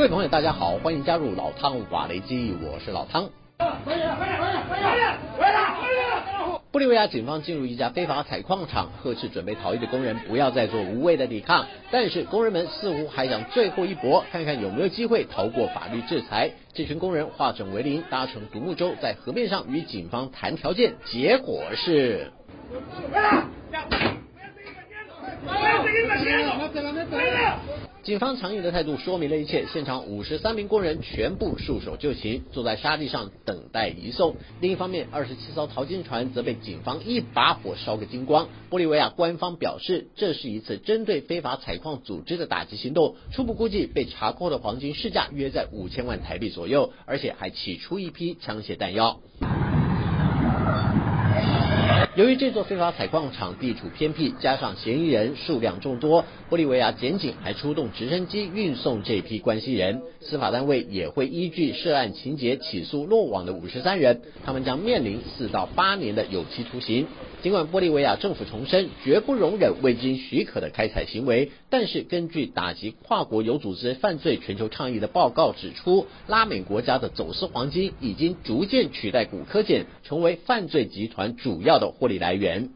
各位朋友，大家好，欢迎加入老汤瓦雷基，我是老汤。玻利维亚警方进入一家非法采矿场，呵斥准备逃逸的工人不要再做无谓的抵抗。但是工人们似乎还想最后一搏，看看有没有机会逃过法律制裁。这群工人化整为零，搭乘独木舟在河面上与警方谈条件，结果是。警方强硬的态度说明了一切，现场五十三名工人全部束手就擒，坐在沙地上等待移送。另一方面，二十七艘淘金船则被警方一把火烧个精光。玻利维亚官方表示，这是一次针对非法采矿组织的打击行动，初步估计被查扣的黄金市价约在五千万台币左右，而且还起出一批枪械弹药。由于这座非法采矿场地处偏僻，加上嫌疑人数量众多，玻利维亚检警还出动直升机运送这批关系人。司法单位也会依据涉案情节起诉落网的五十三人，他们将面临四到八年的有期徒刑。尽管玻利维亚政府重申绝不容忍未经许可的开采行为，但是根据打击跨国有组织犯罪全球倡议的报告指出，拉美国家的走私黄金已经逐渐取代古柯碱，成为犯罪集团主要的获利来源。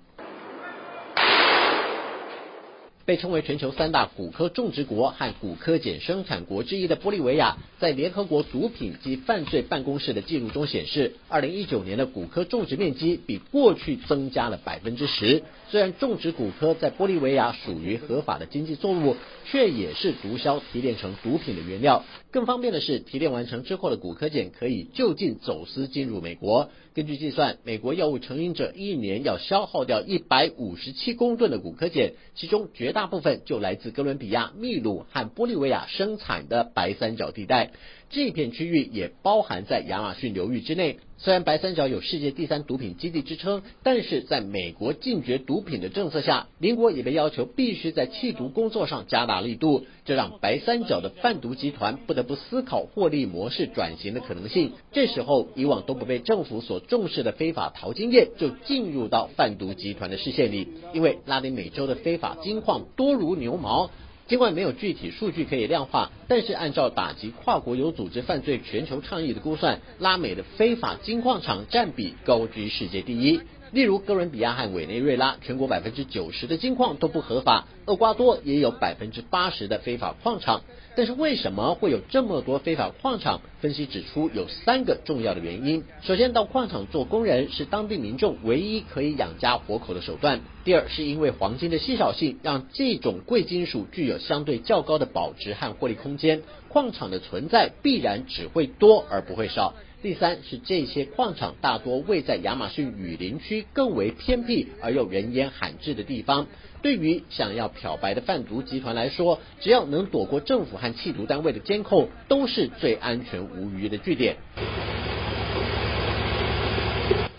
被称为全球三大古科种植国和古科碱生产国之一的玻利维亚，在联合国毒品及犯罪办公室的记录中显示，二零一九年的古科种植面积比过去增加了百分之十。虽然种植古科在玻利维亚属于合法的经济作物，却也是毒枭提炼成毒品的原料。更方便的是，提炼完成之后的古科碱可以就近走私进入美国。根据计算，美国药物成瘾者一年要消耗掉一百五十七公吨的古科碱，其中绝大部分就来自哥伦比亚、秘鲁和玻利维亚生产的白三角地带。这片区域也包含在亚马逊流域之内。虽然白三角有世界第三毒品基地之称，但是在美国禁绝毒品的政策下，邻国也被要求必须在弃毒工作上加大力度，这让白三角的贩毒集团不得不思考获利模式转型的可能性。这时候，以往都不被政府所重视的非法淘金业就进入到贩毒集团的视线里，因为拉丁美洲的非法金矿多如牛毛。尽管没有具体数据可以量化，但是按照打击跨国有组织犯罪全球倡议的估算，拉美的非法金矿场占比高居世界第一。例如哥伦比亚和委内瑞拉，全国百分之九十的金矿都不合法；厄瓜多也有百分之八十的非法矿场。但是为什么会有这么多非法矿场？分析指出有三个重要的原因：首先，到矿场做工人是当地民众唯一可以养家活口的手段；第二，是因为黄金的稀少性，让这种贵金属具有相对较高的保值和获利空间，矿场的存在必然只会多而不会少。第三是这些矿场大多位在亚马逊雨林区更为偏僻而又人烟罕至的地方，对于想要漂白的贩毒集团来说，只要能躲过政府和缉毒单位的监控，都是最安全无虞的据点。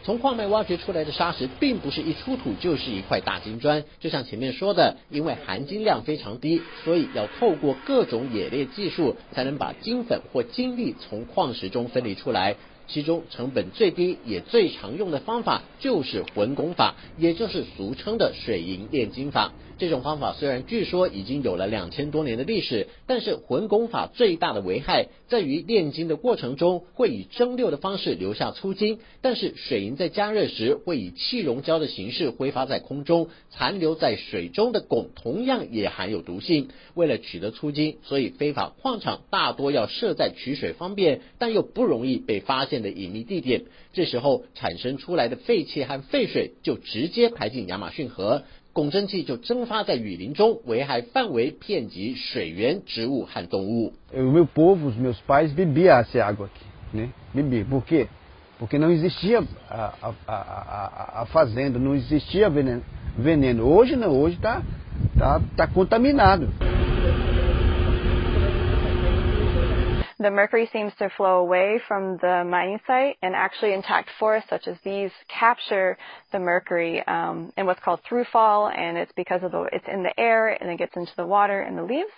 从矿脉挖掘出来的砂石，并不是一出土就是一块大金砖。就像前面说的，因为含金量非常低，所以要透过各种冶炼技术，才能把金粉或金粒从矿石中分离出来。其中成本最低也最常用的方法就是混汞法，也就是俗称的水银炼金法。这种方法虽然据说已经有了两千多年的历史，但是混汞法最大的危害在于炼金的过程中会以蒸馏的方式留下粗金，但是水银在加热时会以气溶胶的形式挥发在空中，残留在水中的汞同样也含有毒性。为了取得粗金，所以非法矿场大多要设在取水方便但又不容易被发现的隐秘地点。这时候产生出来的废气和废水就直接排进亚马逊河。汞蒸气就蒸发在雨林中，危害范围遍及水源、植物和动物。O meu povo, os meus pais bebiam essa água aqui, né? Bebia. Por quê? Porque não existia a a a fazenda, não existia veneno. Hoje não, hoje está está está contaminado. The mercury seems to flow away from the mining site, and actually intact forests such as these capture the mercury um, in what's called throughfall, and it's because of the it's in the air and it gets into the water and the leaves.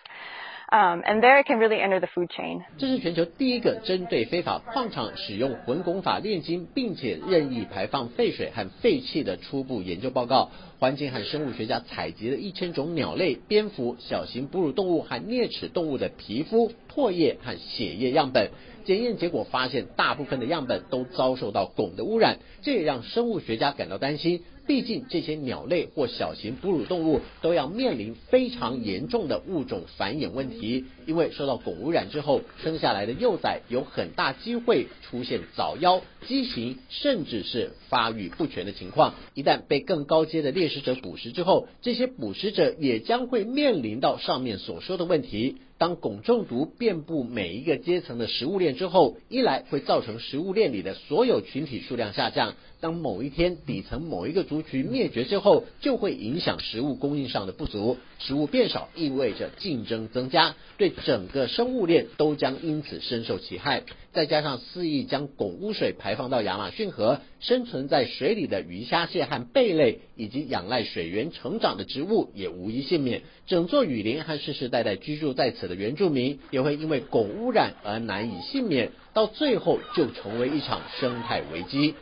And there can really enter the food chain. 这是全球第一个针对非法矿场使用混汞法炼金，并且任意排放废水和废气的初步研究报告。环境和生物学家采集了一千种鸟类、蝙蝠、小型哺乳动物和啮齿动物的皮肤、唾液和血液样本。检验结果发现，大部分的样本都遭受到汞的污染，这也让生物学家感到担心。毕竟这些鸟类或小型哺乳动物都要面临非常严重的物种繁衍问题，因为受到汞污染之后，生下来的幼崽有很大机会出现早夭、畸形，甚至是发育不全的情况。一旦被更高阶的猎食者捕食之后，这些捕食者也将会面临到上面所说的问题。当汞中毒遍布每一个阶层的食物链之后，一来会造成食物链里的所有群体数量下降。当某一天底层某一个族群灭绝之后，就会影响食物供应上的不足，食物变少意味着竞争增加，对整个生物链都将因此深受其害。再加上肆意将汞污水排放到亚马逊河，生存在水里的鱼虾蟹和贝类，以及仰赖水源成长的植物也无一幸免。整座雨林和世世代代居住在此的原住民，也会因为汞污染而难以幸免，到最后就成为一场生态危机。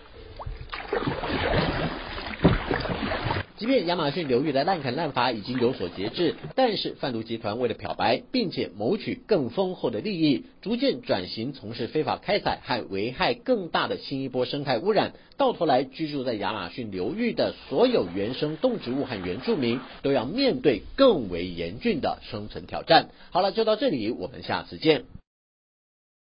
即便亚马逊流域的滥砍滥伐已经有所节制，但是贩毒集团为了漂白，并且谋取更丰厚的利益，逐渐转型从事非法开采和危害更大的新一波生态污染。到头来，居住在亚马逊流域的所有原生动植物和原住民都要面对更为严峻的生存挑战。好了，就到这里，我们下次见。